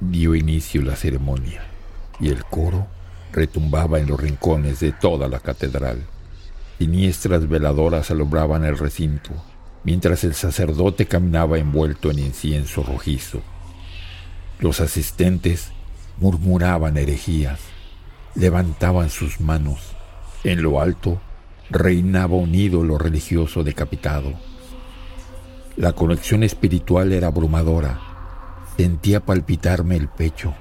dio inicio la ceremonia y el coro retumbaba en los rincones de toda la catedral. Siniestras veladoras alumbraban el recinto, mientras el sacerdote caminaba envuelto en incienso rojizo. Los asistentes murmuraban herejías, levantaban sus manos. En lo alto reinaba un ídolo religioso decapitado. La conexión espiritual era abrumadora. Sentía palpitarme el pecho.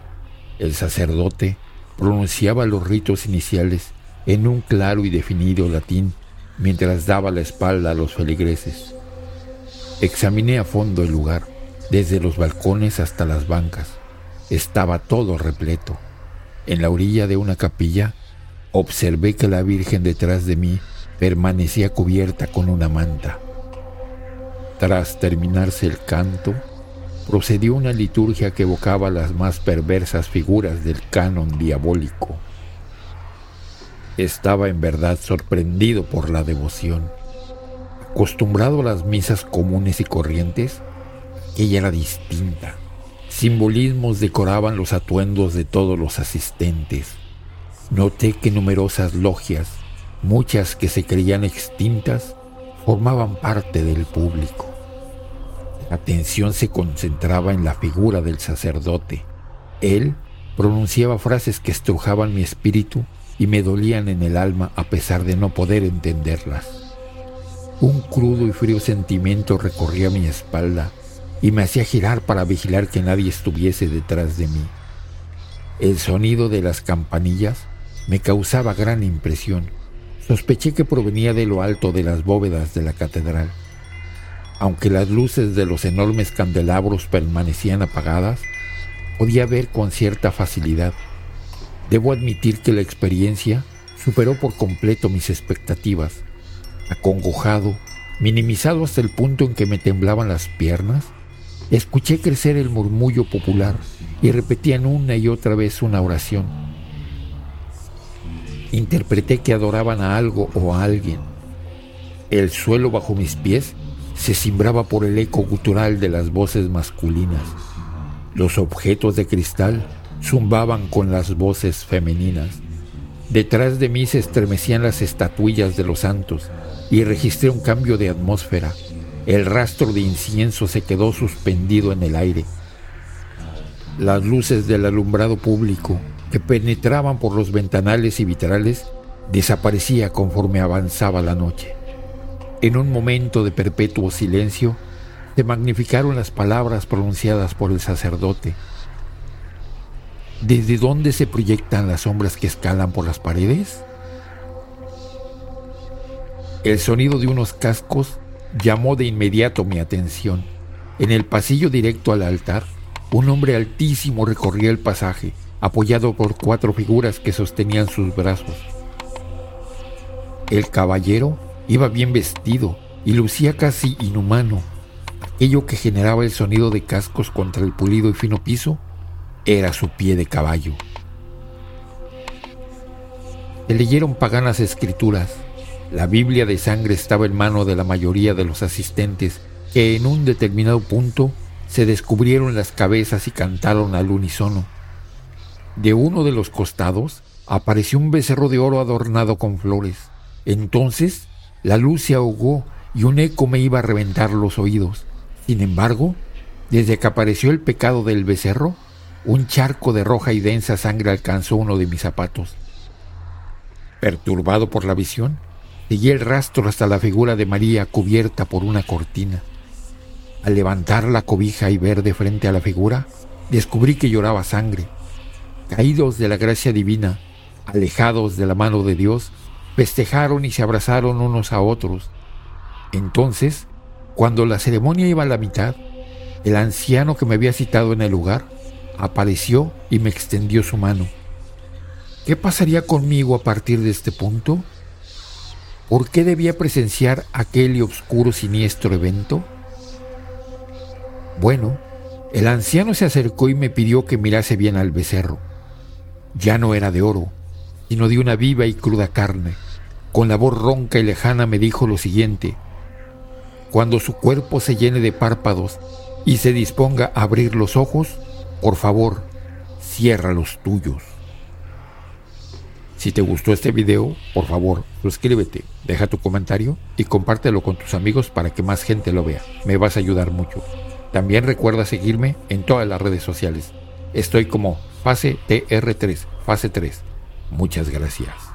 El sacerdote pronunciaba los ritos iniciales en un claro y definido latín mientras daba la espalda a los feligreses. Examiné a fondo el lugar, desde los balcones hasta las bancas. Estaba todo repleto. En la orilla de una capilla observé que la Virgen detrás de mí permanecía cubierta con una manta. Tras terminarse el canto, procedió una liturgia que evocaba las más perversas figuras del canon diabólico. Estaba en verdad sorprendido por la devoción. Acostumbrado a las misas comunes y corrientes, ella era distinta. Simbolismos decoraban los atuendos de todos los asistentes. Noté que numerosas logias, muchas que se creían extintas, formaban parte del público. Atención se concentraba en la figura del sacerdote. Él pronunciaba frases que estrujaban mi espíritu y me dolían en el alma a pesar de no poder entenderlas. Un crudo y frío sentimiento recorría mi espalda y me hacía girar para vigilar que nadie estuviese detrás de mí. El sonido de las campanillas me causaba gran impresión. Sospeché que provenía de lo alto de las bóvedas de la catedral. Aunque las luces de los enormes candelabros permanecían apagadas, podía ver con cierta facilidad. Debo admitir que la experiencia superó por completo mis expectativas. Acongojado, minimizado hasta el punto en que me temblaban las piernas, escuché crecer el murmullo popular y repetían una y otra vez una oración. Interpreté que adoraban a algo o a alguien. El suelo bajo mis pies se cimbraba por el eco gutural de las voces masculinas. Los objetos de cristal zumbaban con las voces femeninas. Detrás de mí se estremecían las estatuillas de los santos y registré un cambio de atmósfera. El rastro de incienso se quedó suspendido en el aire. Las luces del alumbrado público que penetraban por los ventanales y vitrales desaparecía conforme avanzaba la noche. En un momento de perpetuo silencio, se magnificaron las palabras pronunciadas por el sacerdote. ¿Desde dónde se proyectan las sombras que escalan por las paredes? El sonido de unos cascos llamó de inmediato mi atención. En el pasillo directo al altar, un hombre altísimo recorría el pasaje, apoyado por cuatro figuras que sostenían sus brazos. El caballero Iba bien vestido y lucía casi inhumano. Aquello que generaba el sonido de cascos contra el pulido y fino piso era su pie de caballo. Se leyeron paganas escrituras. La Biblia de sangre estaba en mano de la mayoría de los asistentes, que en un determinado punto se descubrieron las cabezas y cantaron al unísono. De uno de los costados apareció un becerro de oro adornado con flores. Entonces la luz se ahogó y un eco me iba a reventar los oídos. Sin embargo, desde que apareció el pecado del becerro, un charco de roja y densa sangre alcanzó uno de mis zapatos. Perturbado por la visión, seguí el rastro hasta la figura de María cubierta por una cortina. Al levantar la cobija y ver de frente a la figura, descubrí que lloraba sangre. Caídos de la gracia divina, alejados de la mano de Dios, festejaron y se abrazaron unos a otros. Entonces, cuando la ceremonia iba a la mitad, el anciano que me había citado en el lugar apareció y me extendió su mano. ¿Qué pasaría conmigo a partir de este punto? ¿Por qué debía presenciar aquel y oscuro siniestro evento? Bueno, el anciano se acercó y me pidió que mirase bien al becerro. Ya no era de oro, sino de una viva y cruda carne con la voz ronca y lejana me dijo lo siguiente, cuando su cuerpo se llene de párpados y se disponga a abrir los ojos, por favor, cierra los tuyos. Si te gustó este video, por favor, suscríbete, deja tu comentario y compártelo con tus amigos para que más gente lo vea. Me vas a ayudar mucho. También recuerda seguirme en todas las redes sociales. Estoy como Fase TR3, Fase 3. Muchas gracias.